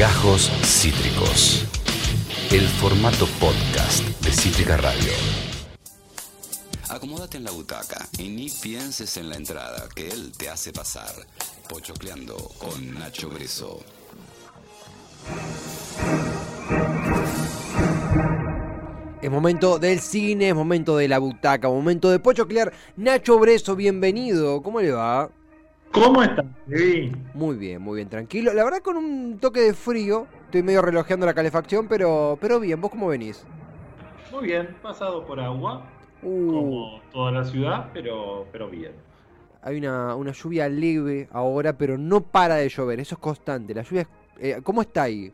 Gajos Cítricos. El formato podcast de Cítrica Radio. Acomódate en la butaca y ni pienses en la entrada que él te hace pasar. Pochocleando con Nacho Breso. Es momento del cine, es momento de la butaca, momento de pochoclear. Nacho Breso, bienvenido. ¿Cómo le va? ¿Cómo estás? Sí. Muy bien, muy bien, tranquilo. La verdad con un toque de frío. Estoy medio relojeando la calefacción, pero, pero bien. ¿Vos cómo venís? Muy bien, pasado por agua, Uh, como toda la ciudad, pero, pero bien. hay una, una lluvia leve ahora, pero no para de llover. Eso es constante. La lluvia, eh, ¿cómo está ahí?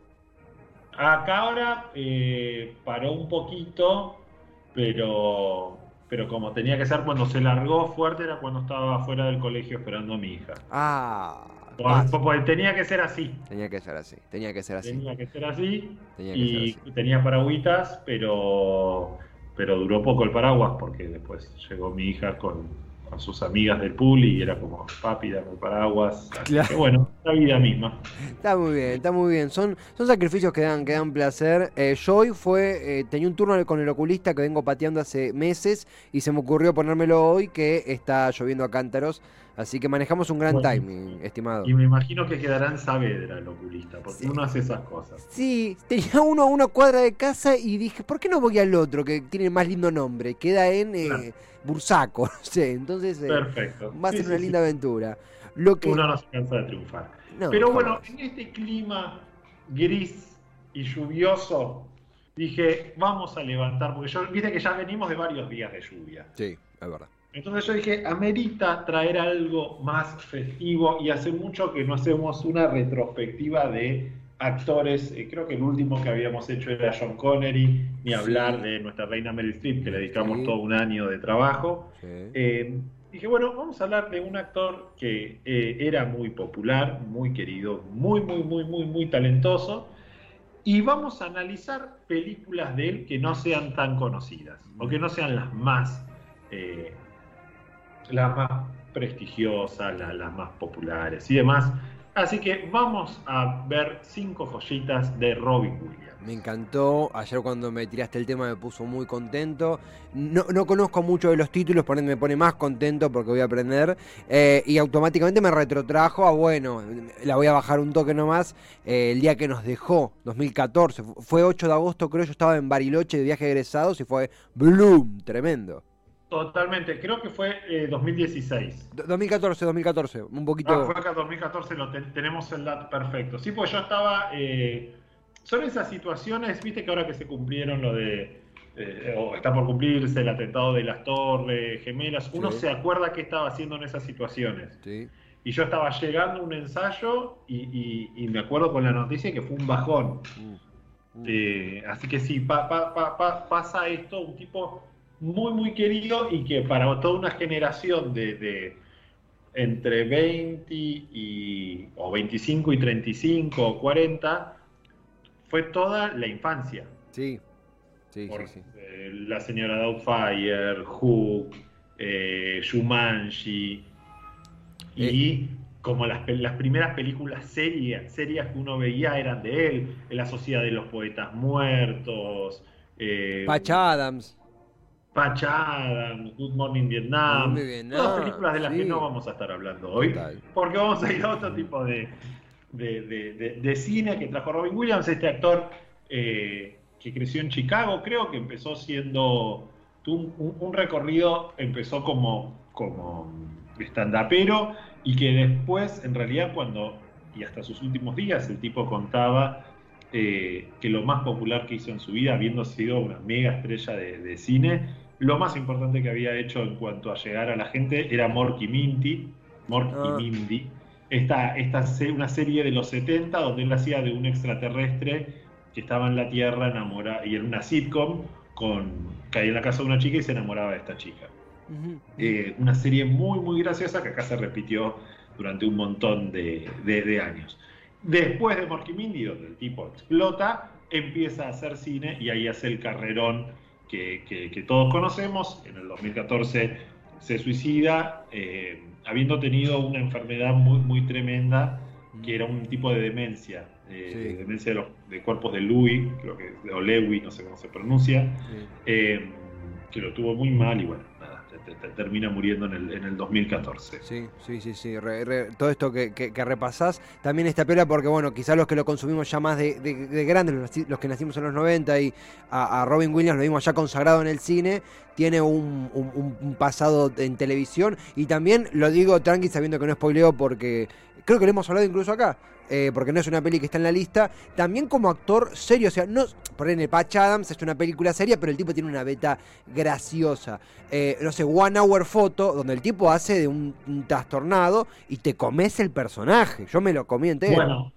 Acá ahora eh, paró un poquito, pero, pero como tenía que ser cuando se largó fuerte era cuando estaba fuera del colegio esperando a mi hija. Ah, porque tenía que ser así, tenía que ser así. Tenía que ser así. tenía que ser así Tenía que y ser así. tenía paragüitas, pero, pero duró poco el paraguas porque después llegó mi hija con, con sus amigas del pool y era como, papi, dame paraguas. Así Claro. que bueno, la vida misma. Está muy bien, está muy bien. Son, son sacrificios que dan, que dan placer. Eh, yo hoy fue, eh, tenía un turno con el oculista que vengo pateando hace meses y se me ocurrió ponérmelo hoy que está lloviendo a cántaros. Así que manejamos un gran Bueno. timing, estimado. Y me imagino que quedará en Saavedra el oculista, porque Sí. uno hace esas cosas. Sí, tenía uno a una cuadra de casa y dije, ¿por qué no voy al otro que tiene más lindo nombre? Queda en eh, Claro. Bursaco, no sé. Entonces eh, Perfecto. va a ser sí, una sí. linda aventura. Lo que... Uno no se cansa de triunfar. no, Pero bueno, en este clima gris y lluvioso, dije, vamos a levantar, porque yo, viste que ya venimos de varios días de lluvia. Sí, es verdad. Entonces yo dije, amerita traer algo más festivo y hace mucho que no hacemos una retrospectiva de actores. Eh, creo que el último que habíamos hecho era John Connery, ni hablar de nuestra reina Meryl Streep, que le dedicamos Sí. todo un año de trabajo. Sí. Eh, dije, bueno, vamos a hablar de un actor que eh, era muy popular, muy querido, muy, muy, muy, muy, muy talentoso. Y vamos a analizar películas de él que no sean tan conocidas, o que no sean las más, eh, las más prestigiosas, la- las más populares y demás. Así que vamos a ver cinco joyitas de Robin Williams. Me encantó. Ayer cuando me tiraste el tema me puso muy contento. No, no conozco mucho de los títulos, por ende me pone más contento porque voy a aprender. Eh, y automáticamente me retrotrajo a, bueno, la voy a bajar un toque nomás. eh, el día que nos dejó, 2014. Fu- Fue 8 de agosto, creo. Yo estaba en Bariloche de viaje de egresados y fue Bloom, tremendo. Totalmente, creo que fue eh, 2016. Do- 2014, 2014. Un poquito. Ah, fue acá 2014, lo ten- tenemos el dato perfecto. Sí, pues yo estaba. eh, son esas situaciones, viste que ahora que se cumplieron lo de. eh, o está por cumplirse el atentado de las Torres Gemelas, uno Sí. se acuerda qué estaba haciendo en esas situaciones. Sí. Y yo estaba llegando a un ensayo y, y- y me acuerdo con la noticia que fue un bajón. Mm, mm. Eh, así que sí, pa- pa- pa- pa- pasa esto, un tipo muy, muy querido y que para toda una generación de, de entre 20 y, o 25 y 35 o 40, fue toda la infancia. Sí. Sí, Por, sí, sí. eh, la señora Doubtfire, Hook, eh, Shumanji, y como las, las primeras películas serias, serias que uno veía eran de él, La Sociedad de los Poetas Muertos, eh, Patch Adams. Patch Adams, Good Morning Vietnam, Muy bien, todas películas de las que no vamos a estar hablando hoy, Total. porque vamos a ir a otro tipo de, de, de- cine que trajo Robin Williams, este actor eh, que creció en Chicago, creo que empezó siendo, un, un- un recorrido, empezó como, como stand-upero y que después, en realidad, cuando, y hasta sus últimos días, el tipo contaba eh, que lo más popular que hizo en su vida, habiendo sido una mega estrella de, de cine, lo más importante que había hecho en cuanto a llegar a la gente era Morky Minty, Morky Ah. Mindy, esta, esta una serie de los 70 donde él hacía de un extraterrestre que estaba en la Tierra enamorada y en una sitcom con caía en la casa de una chica y se enamoraba de esta chica. Eh, una serie muy muy graciosa que acá se repitió durante un montón de, de- de años. Después de Morky Mindy, donde el tipo explota, empieza a hacer cine y ahí hace el carrerón que, que- que todos conocemos. En el 2014 se suicida, eh, habiendo tenido una enfermedad muy, muy tremenda que era un tipo de demencia, eh, demencia de, los, de cuerpos de Louis, creo que, o Lewy, no sé cómo se pronuncia, eh, que lo tuvo muy mal y bueno, termina muriendo en el, en el 2014. Sí, sí, sí, sí. todo esto que, que, repasás también está peor porque, bueno, quizás los que lo consumimos ya más de, de, grandes, los, que nacimos en los 90 y a, Robin Williams lo vimos ya consagrado en el cine, tiene un, un, pasado en televisión y también lo digo tranqui sabiendo que no spoileo porque creo que lo hemos hablado incluso acá. Eh, porque no es una peli que está en la lista, también como actor serio, o sea, no, por ejemplo, Patch Adams es una película seria, pero el tipo tiene una beta graciosa. Eh, no sé, One Hour Photo, donde el tipo hace de un, trastornado y te comes el personaje. Yo me lo comí entero. Bueno,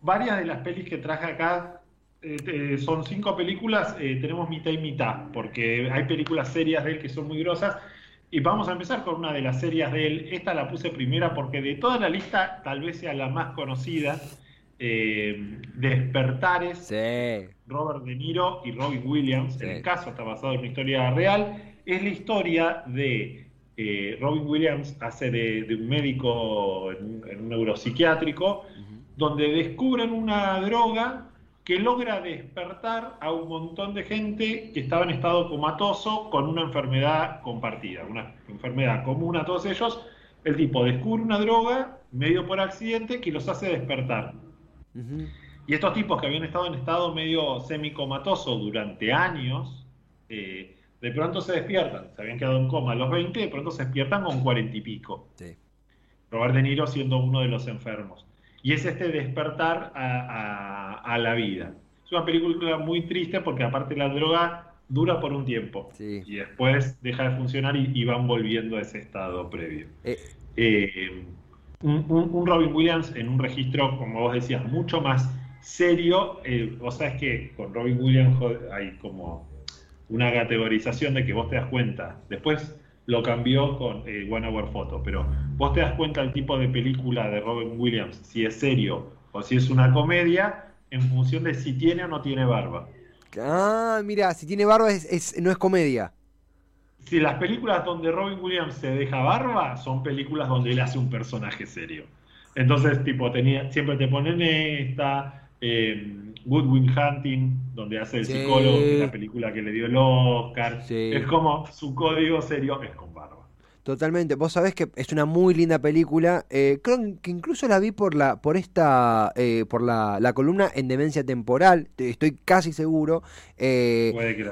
varias de las pelis que traje acá eh, son cinco películas, tenemos mitad y mitad, porque hay películas serias de él que son muy grosas y vamos a empezar con una de las series de él. Esta la puse primera porque de toda la lista tal vez sea la más conocida. Eh, Despertares, Robert De Niro y Robin Williams. En el caso está basado en una historia real. Es la historia de eh, Robin Williams, hace de, un médico en un, neuropsiquiátrico, donde descubren una droga que logra despertar a un montón de gente que estaba en estado comatoso con una enfermedad compartida, una enfermedad común a todos ellos. El tipo descubre una droga, medio por accidente, que los hace despertar. Y estos tipos que habían estado en estado medio semicomatoso durante años, eh, de pronto se despiertan. Se habían quedado en coma a los 20, de pronto se despiertan con 40 y pico. Robert De Niro siendo uno de los enfermos y es este despertar a, la vida. Es una película muy triste porque aparte la droga dura por un tiempo y después deja de funcionar y, van volviendo a ese estado previo. Eh. Eh, un, Robin Williams en un registro, como vos decías, mucho más serio. Eh, vos sabés que con Robin Williams hay como una categorización de que vos te das cuenta. Después lo cambió con eh, One Hour Photo, pero vos te das cuenta del tipo de película de Robin Williams, si es serio o si es una comedia, en función de si tiene o no tiene barba. Ah, mira, si tiene barba es, no es comedia. Si las películas donde Robin Williams se deja barba son películas donde él hace un personaje serio. Entonces, tipo, tenía, siempre te ponen esta, eh, Goodwin Hunting, donde hace el psicólogo, que es la película que le dio el Oscar. Es como su código serio es con. Totalmente. Vos sabés que es una muy linda película. Eh, creo que incluso la vi por la, por esta, eh, por la, columna en demencia temporal. Estoy casi seguro. Eh, Puede que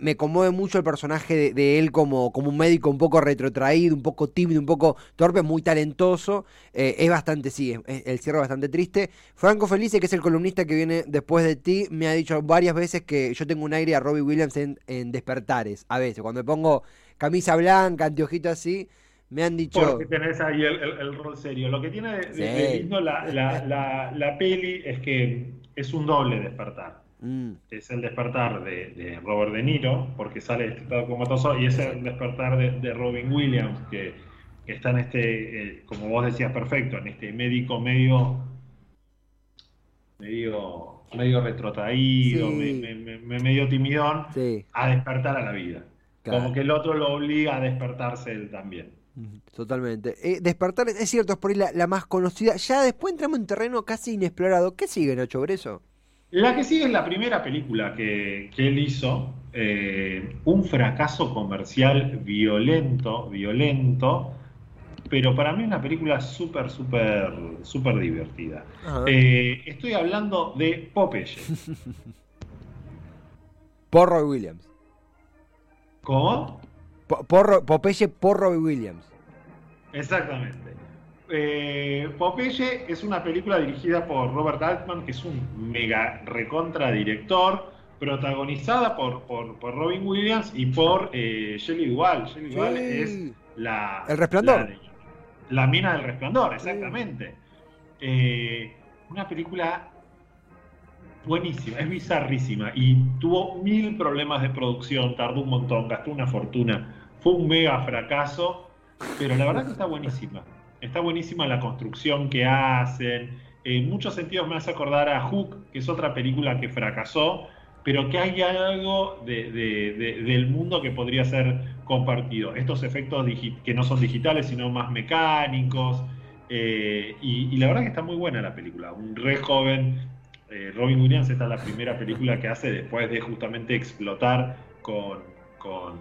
Me conmueve mucho el personaje de, él como, como un médico un poco retrotraído, un poco tímido, un poco torpe, muy talentoso. es bastante, sí, el cierre es bastante triste. Franco Felice, que es el columnista que viene después de ti, me ha dicho varias veces que yo tengo un aire a Robbie Williams en, en Despertares. A veces, cuando me pongo camisa blanca, anteojito así, me han dicho... Porque tenés ahí el, rol serio. Lo que tiene de, lindo la, la, peli es que es un doble despertar. Mm. Es el despertar de, Robert De Niro, porque sale de este estado comatoso, y es el despertar de, Robin Williams, que, está en este, eh, como vos decías, perfecto, en este médico medio medio medio retrotraído, medio timidón, a despertar a la vida. Como que el otro lo obliga a despertarse él también. Totalmente. Eh, despertar, es cierto, es por ahí la, más conocida. Ya después entramos en terreno casi inexplorado. ¿Qué sigue, Nacho Breso? La que sigue es la primera película que, él hizo. Eh, un fracaso comercial violento, violento. Pero para mí una película súper, súper, súper divertida. Eh, estoy hablando de Popeye. Porro Williams. ¿Cómo? Porro, Popeye por Robbie Williams. Exactamente. Eh, Popeye es una película dirigida por Robert Altman, que es un mega recontra director, protagonizada por, por, Robin Williams y por eh, Shelley Duvall. Shelley Duvall es la. El resplandor. La, mina del resplandor, exactamente. Eh, una película buenísima, es bizarrísima y tuvo mil problemas de producción, tardó un montón, gastó una fortuna, fue un mega fracaso, pero la verdad que está buenísima. Está buenísima la construcción que hacen. En muchos sentidos me hace acordar a Hook, que es otra película que fracasó, pero que hay algo del mundo que podría ser compartido. Estos efectos que no son digitales, sino más mecánicos, Eh, y, la verdad que está muy buena la película. Un re joven. Eh, Robin Williams, esta es la primera película que hace después de justamente explotar con. con.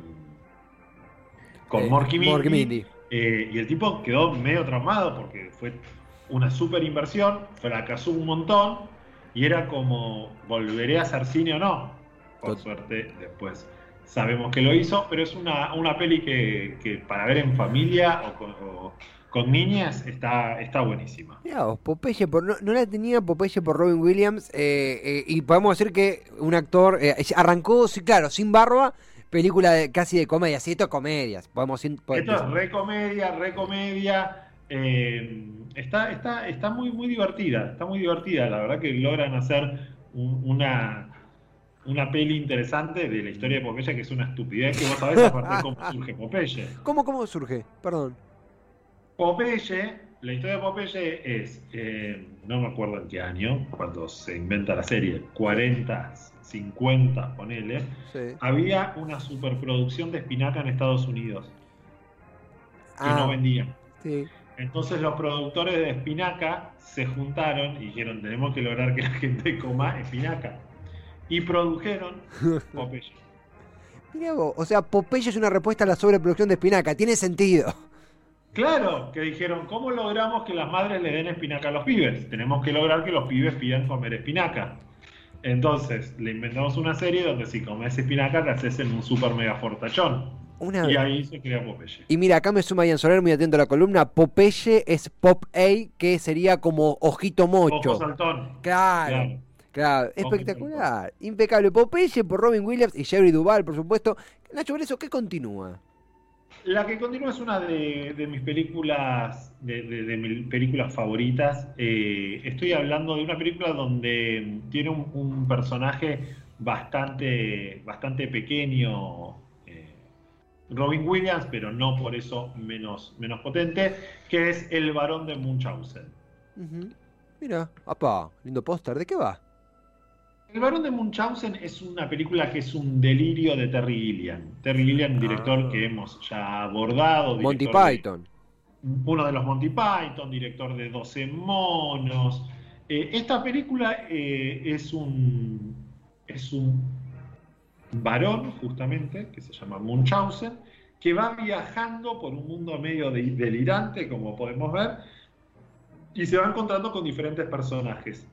con Eh, Morky Mindy. Eh, y el tipo quedó medio traumado porque fue una super inversión, fracasó un montón y era como, ¿volveré a hacer cine o no? Por Tot- suerte, después sabemos que lo hizo, pero es una, una peli que, que para ver en familia o con, o con niñas está, está buenísima. Mirá vos, Popeye por, no, no la tenía Popeye por Robin Williams eh, eh, y podemos decir que un actor eh, arrancó, sí, claro, sin barba, película de- casi de comedia, sí, esto es comedias, podemos sin- po- Esto es re comedia, re comedia. eh, está, está, está muy, muy divertida, está muy divertida. La verdad que logran hacer un- una, una peli interesante de la historia de Popeye, que es una estupidez que vos sabés aparte cómo surge Popeye. ¿Cómo, ¿Cómo surge? Perdón. Popeye, la historia de Popeye es, eh, no me acuerdo en qué año, cuando se inventa la serie, 40, 50, ponele, Sí. había una superproducción de espinaca en Estados Unidos que Ah, no vendían. sí. Entonces los productores de espinaca se juntaron y dijeron, tenemos que lograr que la gente coma espinaca. Y produjeron Popeye. Mirá vos, o sea, Popeye es una respuesta a la sobreproducción de espinaca, tiene sentido. Claro, que dijeron, ¿cómo logramos que las madres le den espinaca a los pibes? Tenemos que lograr que los pibes pidan comer espinaca. Entonces, le inventamos una serie donde si comes espinaca te haces en un super mega fortachón. Una... Y ahí se crea Popeye. Y mira, acá me suma Ian Soler, muy atento a la columna. Popeye es Pop A, que sería como ojito mocho. Ojo saltón. Claro, Claro. espectacular. Impecable. Popeye por Robin Williams y Jerry Duval, por supuesto. Nacho Breso, ¿qué continúa? La que continúa es una de, mis películas, de, mis películas favoritas. Eh, estoy hablando de una película donde tiene un, personaje bastante, bastante pequeño, eh, Robin Williams, pero no por eso menos, menos potente, que es El varón de Munchausen. Mira, apá, lindo póster. ¿De qué va? El varón de Munchausen es una película que es un delirio de Terry Gilliam. Terry Gilliam, un director Ah. que hemos ya abordado. Monty de- Python. uno de los Monty Python, director de 12 monos. Eh, esta película eh, es un es un varón, justamente, que se llama Munchausen, que va viajando por un mundo medio de- delirante, como podemos ver, y se va encontrando con diferentes personajes.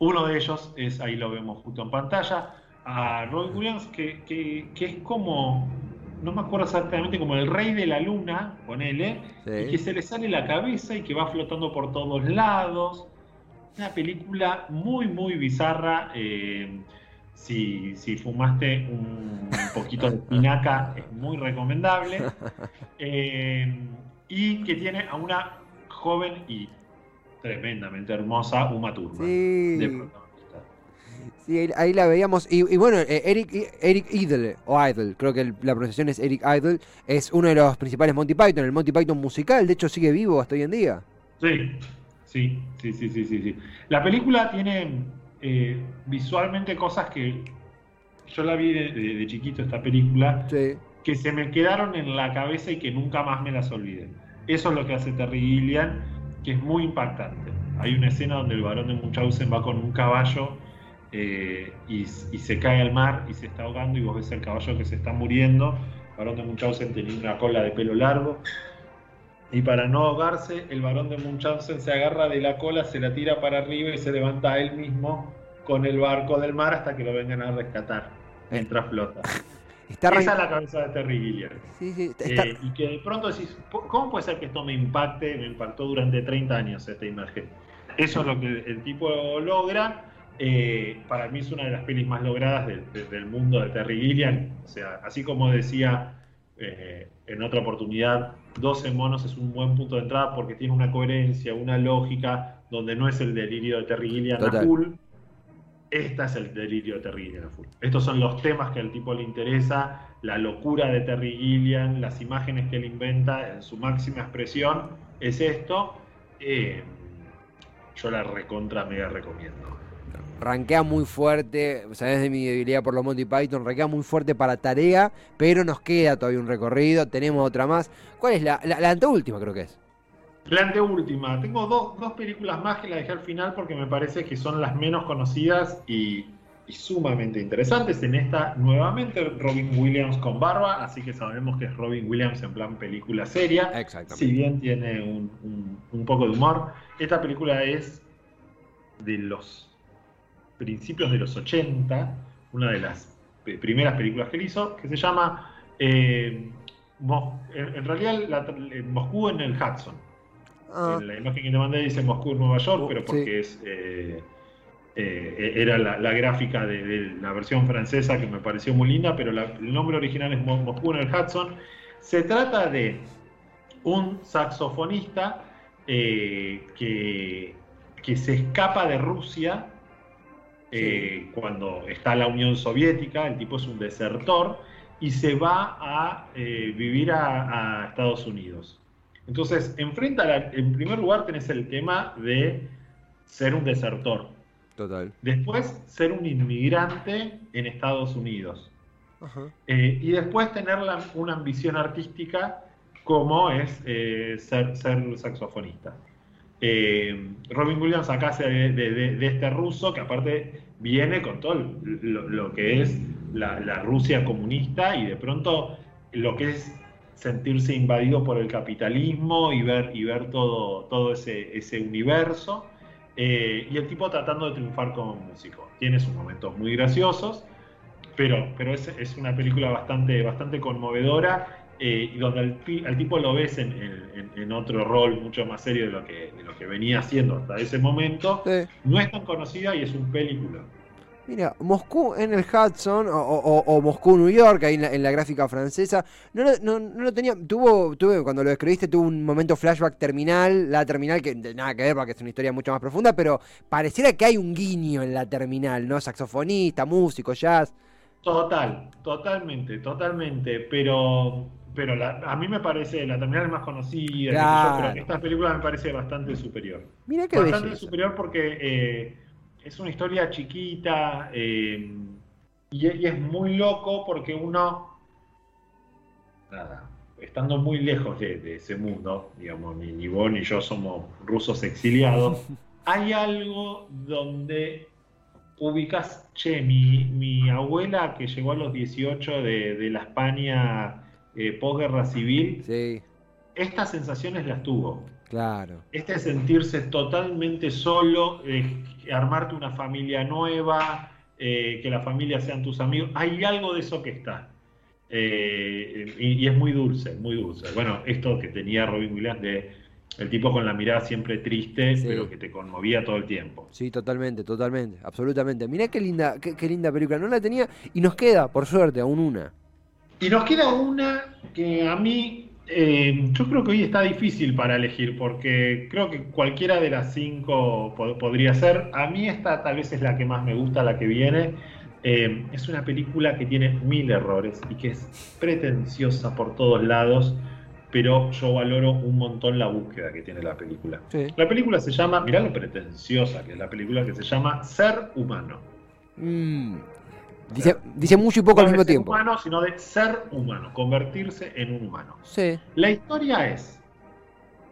Uno de ellos es, ahí lo vemos justo en pantalla, a Robin Williams, que, que- que es como, no me acuerdo exactamente, como el rey de la luna, ponele, Sí. y que se le sale la cabeza y que va flotando por todos lados. Una película muy, muy bizarra. eh, si, si fumaste un poquito de espinaca, es muy recomendable. Eh, y que tiene a una joven y tremendamente hermosa Uma Thurman Sí. de protagonista. Sí, ahí, ahí la veíamos. Y, y bueno, eh, Eric, Eric Idle, o Idle, creo que el- la pronunciación es Eric Idle, es uno de los principales Monty Python, el Monty Python musical, de hecho sigue vivo hasta hoy en día. Sí, sí, sí, sí, sí, sí. sí. La película tiene eh, visualmente cosas que yo la vi de, de- de chiquito esta película Sí. que se me quedaron en la cabeza y que nunca más me las olvidé. Eso es lo que hace Terry Gilliam, que es muy impactante. Hay una escena donde el varón de Munchausen va con un caballo eh, y, se cae al mar y se está ahogando y vos ves el caballo que se está muriendo. El varón de Munchausen tenía una cola de pelo largo. Y para no ahogarse, el varón de Munchausen se agarra de la cola, se la tira para arriba y se levanta él mismo con el barco del mar hasta que lo vengan a rescatar mientras flota. Está Esa es la cabeza de Terry Gilliam. Sí, sí, está- está- Eh, y que de pronto decís, "Po- ¿cómo puede ser que esto me impacte? Me impactó durante 30 años esta imagen. Eso es lo que el tipo logra. Eh, para mí es una de las pelis más logradas de- de- del mundo de Terry Gilliam. O sea, así como decía eh, en otra oportunidad, 12 monos es un buen punto de entrada porque tiene una coherencia, una lógica, donde no es el delirio de Terry Gilliam a Total. full. Esta es el delirio de Terry Gilliam a full. Estos son los temas que al tipo le interesa, la locura de Terry Gilliam, las imágenes que él inventa en su máxima expresión, es esto. Eh, yo la recontra mega recomiendo. rankea muy fuerte, sabes de mi debilidad por los Monty Python, rankea muy fuerte para tarea, pero nos queda todavía un recorrido, tenemos otra más. ¿Cuál es la anteúltima creo que es? La anteúltima. Tengo dos, películas más que la dejé al final porque me parece que son las menos conocidas y, sumamente interesantes. En esta, nuevamente, Robin Williams con barba, así que sabemos que es Robin Williams en plan película seria. Exactamente. Si bien tiene un, poco de humor. Esta película es de los principios de los 80, una de las primeras películas que él hizo, que se llama, eh, en, realidad, Moscú en el Hudson. Ah. la imagen que te mandé dice Moscú, Nueva York, pero porque es eh, eh, era la, gráfica de, la versión francesa que me pareció muy linda, pero el nombre original es Moscú en el Hudson. Se trata de un saxofonista eh, que, que, se escapa de Rusia cuando está la Unión Soviética, el tipo es un desertor, y se va a vivir a Estados Unidos. Entonces, enfrenta, en primer lugar tenés el tema de ser un desertor. Total. Después, ser un inmigrante en Estados Unidos. Eh, y después tener una ambición artística como es eh, ser, saxofonista. Eh, Robin Williams acá se de, este ruso que aparte viene con todo lo, que es la, la, Rusia comunista y de pronto lo que es sentirse invadido por el capitalismo y ver, y ver todo, todo ese, ese universo. Eh, y el tipo tratando de triunfar como músico. Tiene sus momentos muy graciosos, pero, pero es, es una película bastante, bastante conmovedora eh, y donde al, tipo lo ves en, en, otro rol mucho más serio de lo que, de lo que venía haciendo hasta ese momento. No es tan conocida y es un película. Mira, Moscú en el Hudson o, Moscú New York, ahí en la, gráfica francesa, no, no, no, lo tenía, tuvo, tuve, cuando lo escribiste tuvo un momento flashback terminal, la terminal que nada que ver porque es una historia mucho más profunda, pero pareciera que hay un guiño en la terminal, ¿no? Saxofonista, músico, jazz. Total, totalmente, totalmente, pero pero a mí me parece la terminal más conocida, pero esta película me parece bastante superior. Mira qué Bastante superior porque eh, es una historia chiquita eh, y, es muy loco porque uno, nada, estando muy lejos de, ese mundo, digamos, ni, ni, vos ni yo somos rusos exiliados, hay algo donde ubicas, che, mi, abuela que llegó a los 18 de, la España eh, posguerra civil, estas sensaciones las tuvo. Claro. Este sentirse totalmente solo, eh, armarte una familia nueva, eh, que la familia sean tus amigos, hay algo de eso que está. Eh, y, es muy dulce, muy dulce. Bueno, esto que tenía Robin Williams de el tipo con la mirada siempre triste, pero que te conmovía todo el tiempo. Sí, totalmente, totalmente, absolutamente. Mirá qué linda, qué linda película. No la tenía y nos queda, por suerte, aún una. Y nos queda una que a mí eh, yo creo que hoy está difícil para elegir, porque creo que cualquiera de las cinco podría ser. A mí esta tal vez es la que más me gusta, la que viene. Eh, es una película que tiene mil errores y que es pretenciosa por todos lados, pero yo valoro un montón la búsqueda que tiene la película. La película se llama, mirá lo pretenciosa que es la película, que se llama Ser Humano. Mm. Dice, mucho y poco al mismo tiempo. humano, sino de ser humano, convertirse en un humano. Sí. La historia es,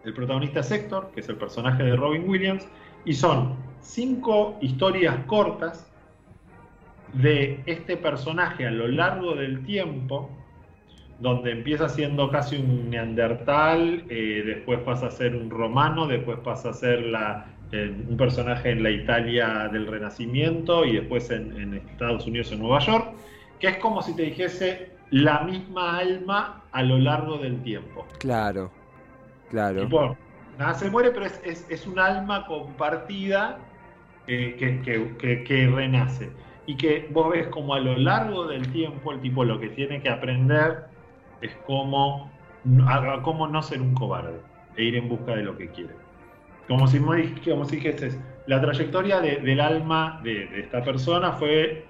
el protagonista es Héctor, que es el personaje de Robin Williams, y son cinco historias cortas de este personaje a lo largo del tiempo, donde empieza siendo casi un neandertal, eh, después pasa a ser un romano, después pasa a ser la, un personaje en la Italia del Renacimiento y después en, Estados Unidos, en Nueva York, que es como si te dijese la misma alma a lo largo del tiempo. Claro, claro. Tipo, nada se muere, pero es, es, un alma compartida eh, que, que, renace. Y que vos ves como a lo largo del tiempo el tipo lo que tiene que aprender es cómo, cómo no ser un cobarde e ir en busca de lo que quiere. Como si, como si dijese, la trayectoria del alma de, esta persona fue,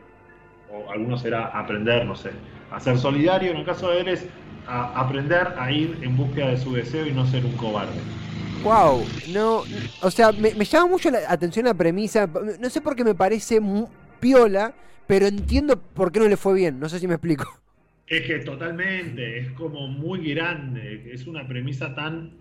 o algunos será aprender, no sé, a ser solidario, en el caso de él es a aprender a ir en búsqueda de su deseo y no ser un cobarde. Wow, no, o sea, me, llama mucho la atención la premisa, no sé por qué me parece piola, pero entiendo por qué no le fue bien, no sé si me explico. Es que totalmente, es como muy grande, es una premisa tan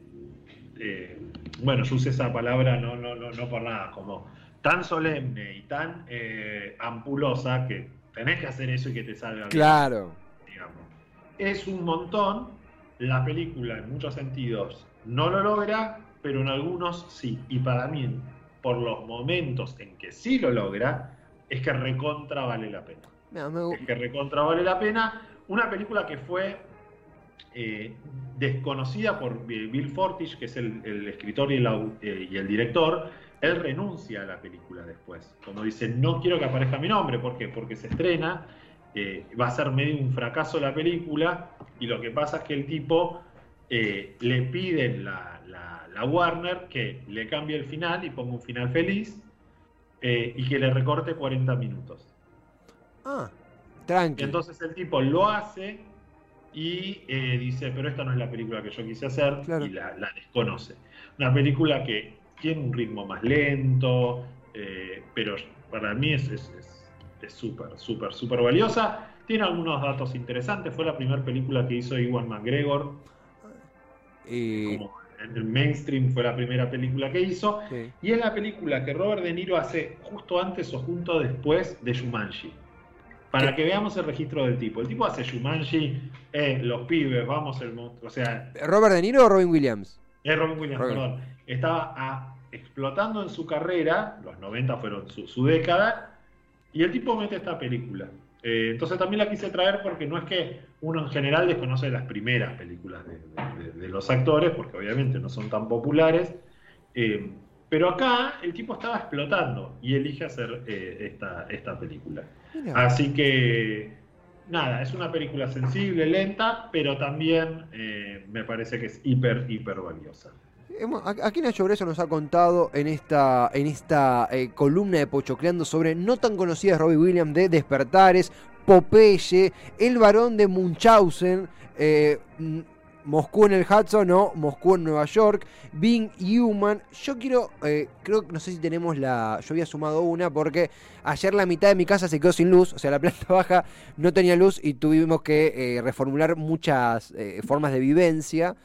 eh, bueno, yo usé esa palabra no, no, no, no por nada, como tan solemne y tan eh, ampulosa que tenés que hacer eso y que te salga bien. Claro. Digamos. Es un montón, la película en muchos sentidos no lo logra, pero en algunos sí. Y para mí, por los momentos en que sí lo logra, es que recontra vale la pena. No, me- Es que recontra vale la pena. Una película que fue eh, desconocida por Bill Fortish, que es el, el escritor y el, au- eh, y el director. Él renuncia a la película después. Cuando dice, no quiero que aparezca mi nombre. ¿Por qué? Porque se estrena, eh, va a ser medio un fracaso la película. Y lo que pasa es que el tipo le piden la, la- la Warner que le cambie el final y ponga un final feliz y que le recorte 40 minutos. Ah, tranqui. Entonces el tipo lo hace y eh, dice, pero esta no es la película que yo quise hacer Claro. y la, la desconoce. Una película que tiene un ritmo más lento, eh, pero para mí es súper, súper, súper valiosa. Tiene algunos datos interesantes. Fue la primera película que hizo Iwan McGregor. Y- Como en el mainstream fue la primera película que hizo. sí. Y es la película que Robert De Niro hace justo antes o junto después de Shumanji. Para que veamos el registro del tipo. El tipo hace Shumanji, eh, los pibes, vamos el monstruo. O sea, ¿Robert De Niro o Robin Williams? es Robin Williams, Robin. perdón. Estaba ah, explotando en su carrera, los 90 fueron su, su década, y el tipo mete esta película. Eh, entonces también la quise traer porque no es que uno en general desconoce las primeras películas de, de- de- de los actores, porque obviamente no son tan populares. eh, pero acá el tipo estaba explotando y elige hacer eh, esta, esta película. Así que, nada, es una película sensible, lenta, pero también eh, me parece que es hiper, hiper valiosa. Aquí Nacho Breso nos ha contado en esta, en esta eh, columna de Pochocleando sobre no tan conocidas Robbie Williams de Despertares, Popeye, El varón de Munchausen, Moscú en el Hudson o Moscú en Nueva York, Being Human. Yo quiero, eh, creo que no sé si tenemos la. Yo había sumado una porque ayer la mitad de mi casa se quedó sin luz, o sea, la planta baja no tenía luz y tuvimos que eh, reformular muchas eh, formas de vivencia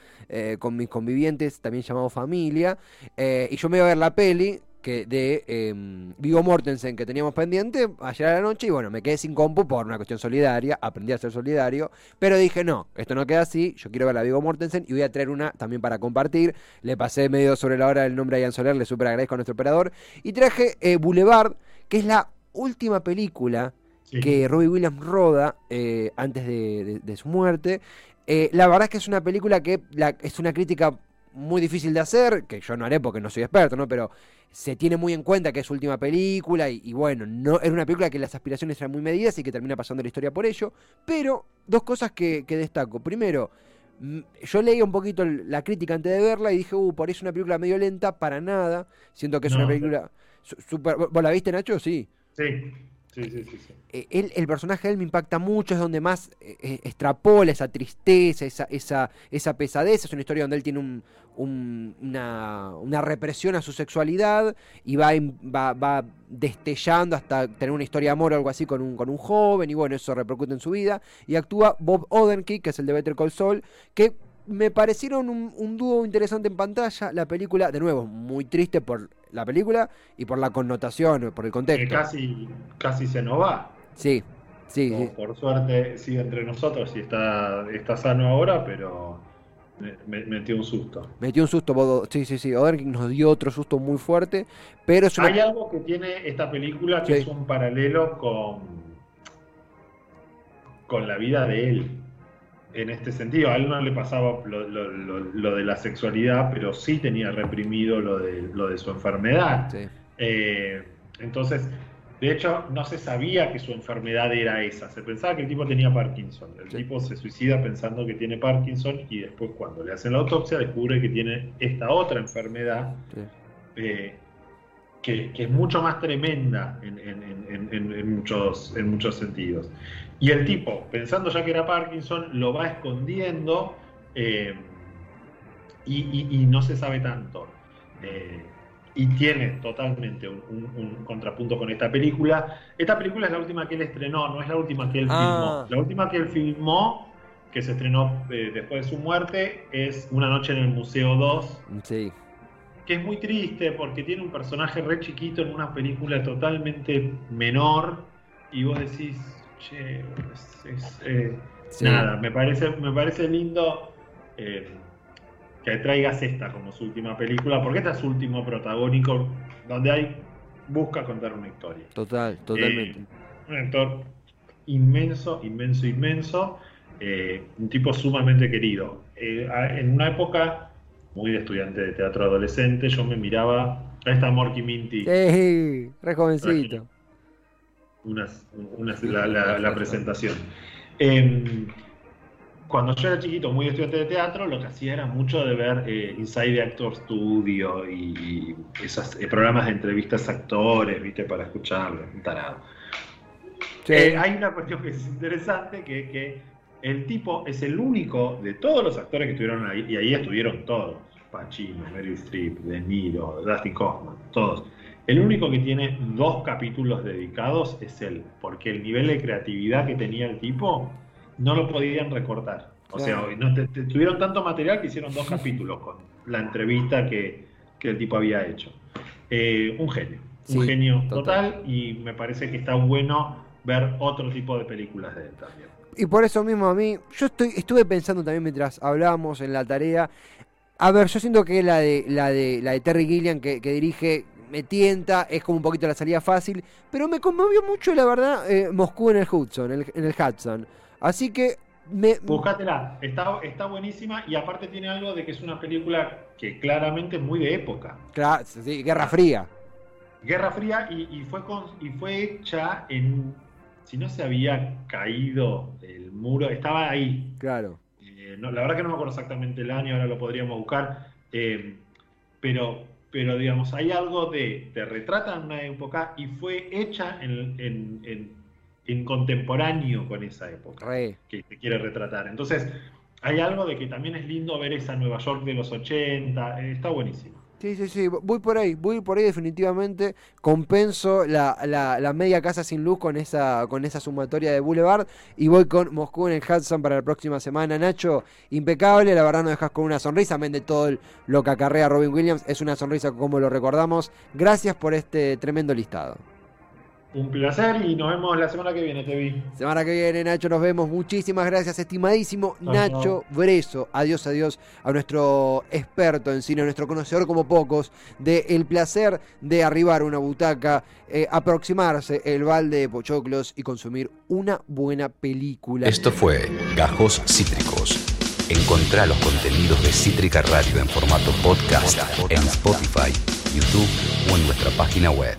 con mis convivientes, también llamado familia. y yo me iba a ver la peli que de eh, Vigo Mortensen que teníamos pendiente ayer a la noche y bueno, me quedé sin compu por una cuestión solidaria, aprendí a ser solidario, pero dije no, esto no queda así, yo quiero ver a Vigo Mortensen y voy a traer una también para compartir. Le pasé medio sobre la hora el nombre a Ian Soler, le super agradezco a nuestro operador y traje eh, Boulevard, que es la última película Sí. que Robbie Williams roda eh, antes de, de- de su muerte. Eh, la verdad es que es una película que la- es una crítica muy difícil de hacer, que yo no haré porque no soy experto, ¿no? Pero se tiene muy en cuenta que es su última película y, y bueno, no era una película que las aspiraciones eran muy medidas y que termina pasando la historia por ello. Pero dos cosas que, que destaco. Primero, yo leí un poquito la crítica antes de verla y dije, uh, por ahí es una película medio lenta, para nada. Siento que es No, una película su- super... ¿Vos la viste, Nacho? Sí. Sí, sí. Eh, el personaje de él me impacta mucho, es donde más eh, eh, extrapola esa tristeza, esa, esa, esa pesadez. Es una historia donde él tiene un- un- una, represión a su sexualidad y va, va, va destellando hasta tener una historia de amor o algo así con un, con un joven y bueno, eso repercute en su vida. Y actúa Bob Odenkirk, que es el de Better Call Saul, que me parecieron un dúo interesante en pantalla. La película, de nuevo, muy triste por la película y por la connotación, por el Que contexto. casi, casi se nos va. Sí, sí, Por- sí. Por suerte sigue entre nosotros y está, está sano ahora, pero me, me metió un susto. Metió un susto, Bodo- sí, sí, sí. Odenkirk nos dio otro susto muy fuerte, pero una... Hay algo que tiene esta película que Sí. es un paralelo con, con la vida de él. En este sentido, a él no le pasaba lo, lo- lo- lo de la sexualidad, pero sí tenía reprimido lo de, lo de su enfermedad. Sí. Eh, entonces, de hecho, no se sabía que su enfermedad era esa. Se pensaba que el tipo tenía Parkinson. El Sí. tipo se suicida pensando que tiene Parkinson y después cuando le hacen la autopsia descubre que tiene esta otra enfermedad Sí. eh, que, que es mucho más tremenda en, en- en- en- en muchos, en muchos sentidos. Y el tipo, pensando ya que era Parkinson, lo va escondiendo eh, y, y- y no se sabe tanto. Eh, y tiene totalmente un, un- un contrapunto con esta película. Esta película es la última que él estrenó, no es la última que él Ah. filmó. La última que él filmó que se estrenó eh, después de su muerte, es Una noche en el Museo 2. Sí. Que es muy triste porque tiene un personaje re chiquito en una película totalmente menor y vos decís, che, es, eh, nada, me parece, me parece lindo eh, que traigas esta como su última película, porque esta es su último protagónico, donde hay busca contar una historia. Total, totalmente. Eh, un actor inmenso, inmenso, inmenso, un tipo sumamente querido. en una época muy de estudiante de teatro adolescente, yo me miraba a esta Morky Minty. ¡Ey! Re jovencito unas, la, presentación. Em, cuando yo era chiquito, muy estudiante de teatro, lo que hacía era mucho de ver eh, Inside the Actor Studio y, esos eh, programas de entrevistas a actores, ¿viste? Para escucharlo, un tarado. Eh, hay una cuestión que es interesante, que, que el tipo es el único de todos los actores que estuvieron ahí, y ahí estuvieron todos, Pacino, Meryl Streep, De Niro, Dustin Hoffman, todos el único que tiene dos capítulos dedicados es él, porque el nivel de creatividad que tenía el tipo no lo podían recortar. O sea, no, tuvieron tanto material que hicieron dos capítulos con la entrevista que, el tipo había hecho. Eh, un genio, un genio total. y me parece que está bueno ver otro tipo de películas de él también. Y por eso mismo a mí, yo estoy, estuve pensando también mientras hablábamos en la tarea, a ver, yo siento que la de la de la de Terry Gilliam que dirige me tienta, es como un poquito la salida fácil, pero me conmovió mucho, la verdad, eh, Moscú en el Hudson, en el, Hudson. Así que me... Búscatela, está, está buenísima y aparte tiene algo de que es una película que claramente es muy de época. Claro, sí, Guerra Fría. Guerra Fría y, fue, y fue hecha en... Si no se había caído el muro, estaba ahí. Claro. Eh, la verdad que no me acuerdo exactamente el año, ahora lo podríamos buscar. Eh, pero pero digamos, hay algo de, te retrata en una época y fue hecha en, contemporáneo con esa época que te quiere retratar. Entonces, hay algo de que también es lindo ver esa Nueva York de los 80, eh, está buenísimo. Sí, sí, sí, voy por ahí, voy por ahí definitivamente. Compenso la, la, media casa sin luz con esa, con esa sumatoria de Boulevard y voy con Moscú en el Hudson para la próxima semana. Nacho, impecable, la verdad no dejas con una sonrisa, amén de todo lo que acarrea Robin Williams, es una sonrisa como lo recordamos. Gracias por este tremendo listado. Un placer y nos vemos la semana que viene, te vi. Semana que viene, Nacho, nos vemos. Muchísimas gracias, estimadísimo Nacho Breso. Adiós, adiós a nuestro experto en cine, a nuestro conocedor como pocos, de el placer de arribar una butaca, eh, aproximarse el balde de pochoclos y consumir una buena película. Esto fue Gajos Cítricos. Encontrá los contenidos de Cítrica Radio en formato podcast en Spotify, YouTube o en nuestra página web.